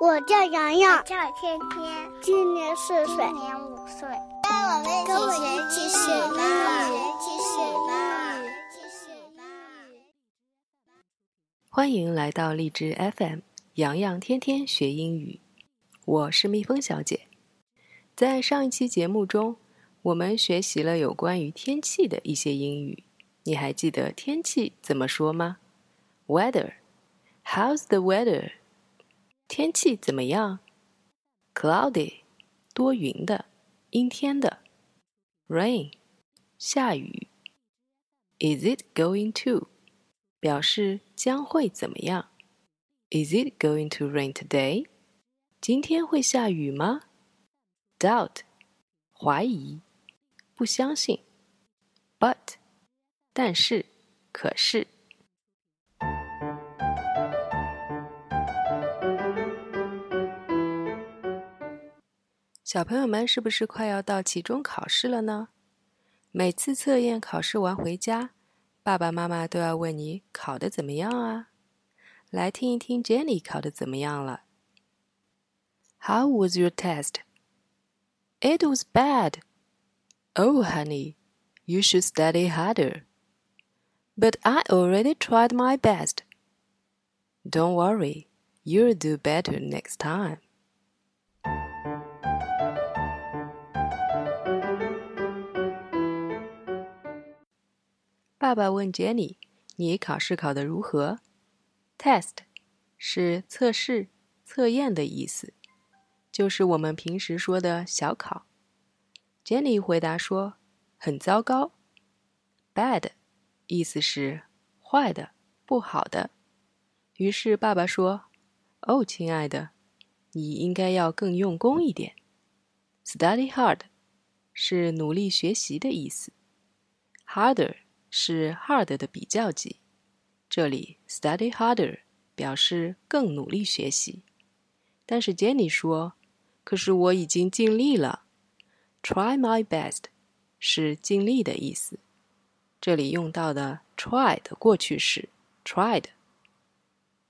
我叫洋洋，叫天天，今年四岁，今年五岁。跟我们一起学英语，一起学英语，一起学英语。欢迎来到荔枝 FM，洋洋天天学英语。我是蜜蜂小姐。在上一期节目中，我们学习了有关于天气的一些英语。你还记得天气怎么说吗？Weather。How's the weather？天气怎么样？Cloudy，多云的，阴天的。Rain，下雨。Is it going to？表示将会怎么样？Is it going to rain today？今天会下雨吗？Doubt，怀疑，不相信。But，但是，可是。小朋友们是不是快要到期中考试了呢？每次测验考试完回家，爸爸妈妈都要问你考得怎么样啊？来听一听 Jenny 考得怎么样了。How was your test? It was bad. Oh, honey, you should study harder. But I already tried my best. Don't worry, you'll do better next time. 爸爸问 Jenny：“ 你考试考得如何？”Test 是测试、测验的意思，就是我们平时说的小考。Jenny 回答说：“很糟糕。”Bad 意思是坏的、不好的。于是爸爸说：“哦，亲爱的，你应该要更用功一点。”Study hard 是努力学习的意思。Harder。是 hard 的比较级，这里 study harder 表示更努力学习。但是 Jenny 说：“可是我已经尽力了。”Try my best 是尽力的意思，这里用到的 try 的过去式 tried。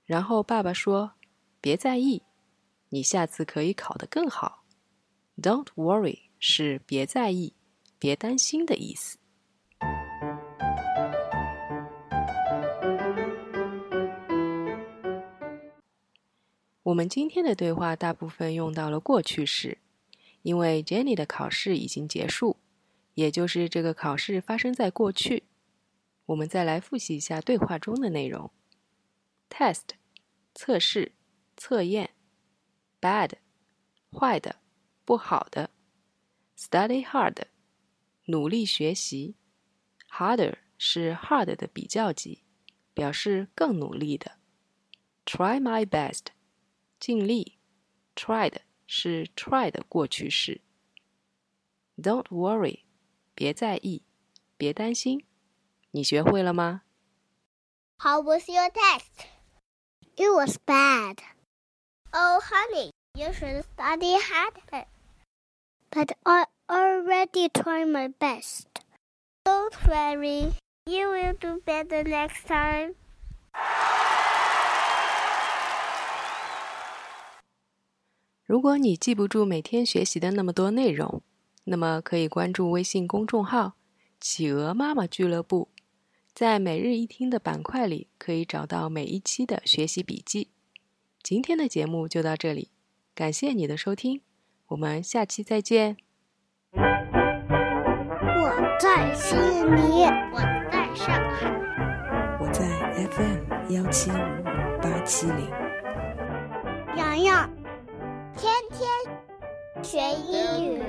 然后爸爸说：“别在意，你下次可以考得更好。”Don't worry 是别在意、别担心的意思。我们今天的对话大部分用到了过去式，因为 Jenny 的考试已经结束，也就是这个考试发生在过去。我们再来复习一下对话中的内容：test 测试、测验；bad 坏的、不好的；study hard 努力学习；harder 是 hard 的比较级，表示更努力的；try my best。尽力，tried 是 try 的过去式。Don't worry，别在意，别担心。你学会了吗？How was your test? It was bad. Oh, honey, you should study harder. But I already tried my best. Don't worry, you will do better next time. 如果你记不住每天学习的那么多内容，那么可以关注微信公众号“企鹅妈妈俱乐部”。在每日一听的板块里，可以找到每一期的学习笔记。今天的节目就到这里，感谢你的收听，我们下期再见。我在悉尼，我在上海，我在 FM 幺七五八七零。洋洋。天天学英语。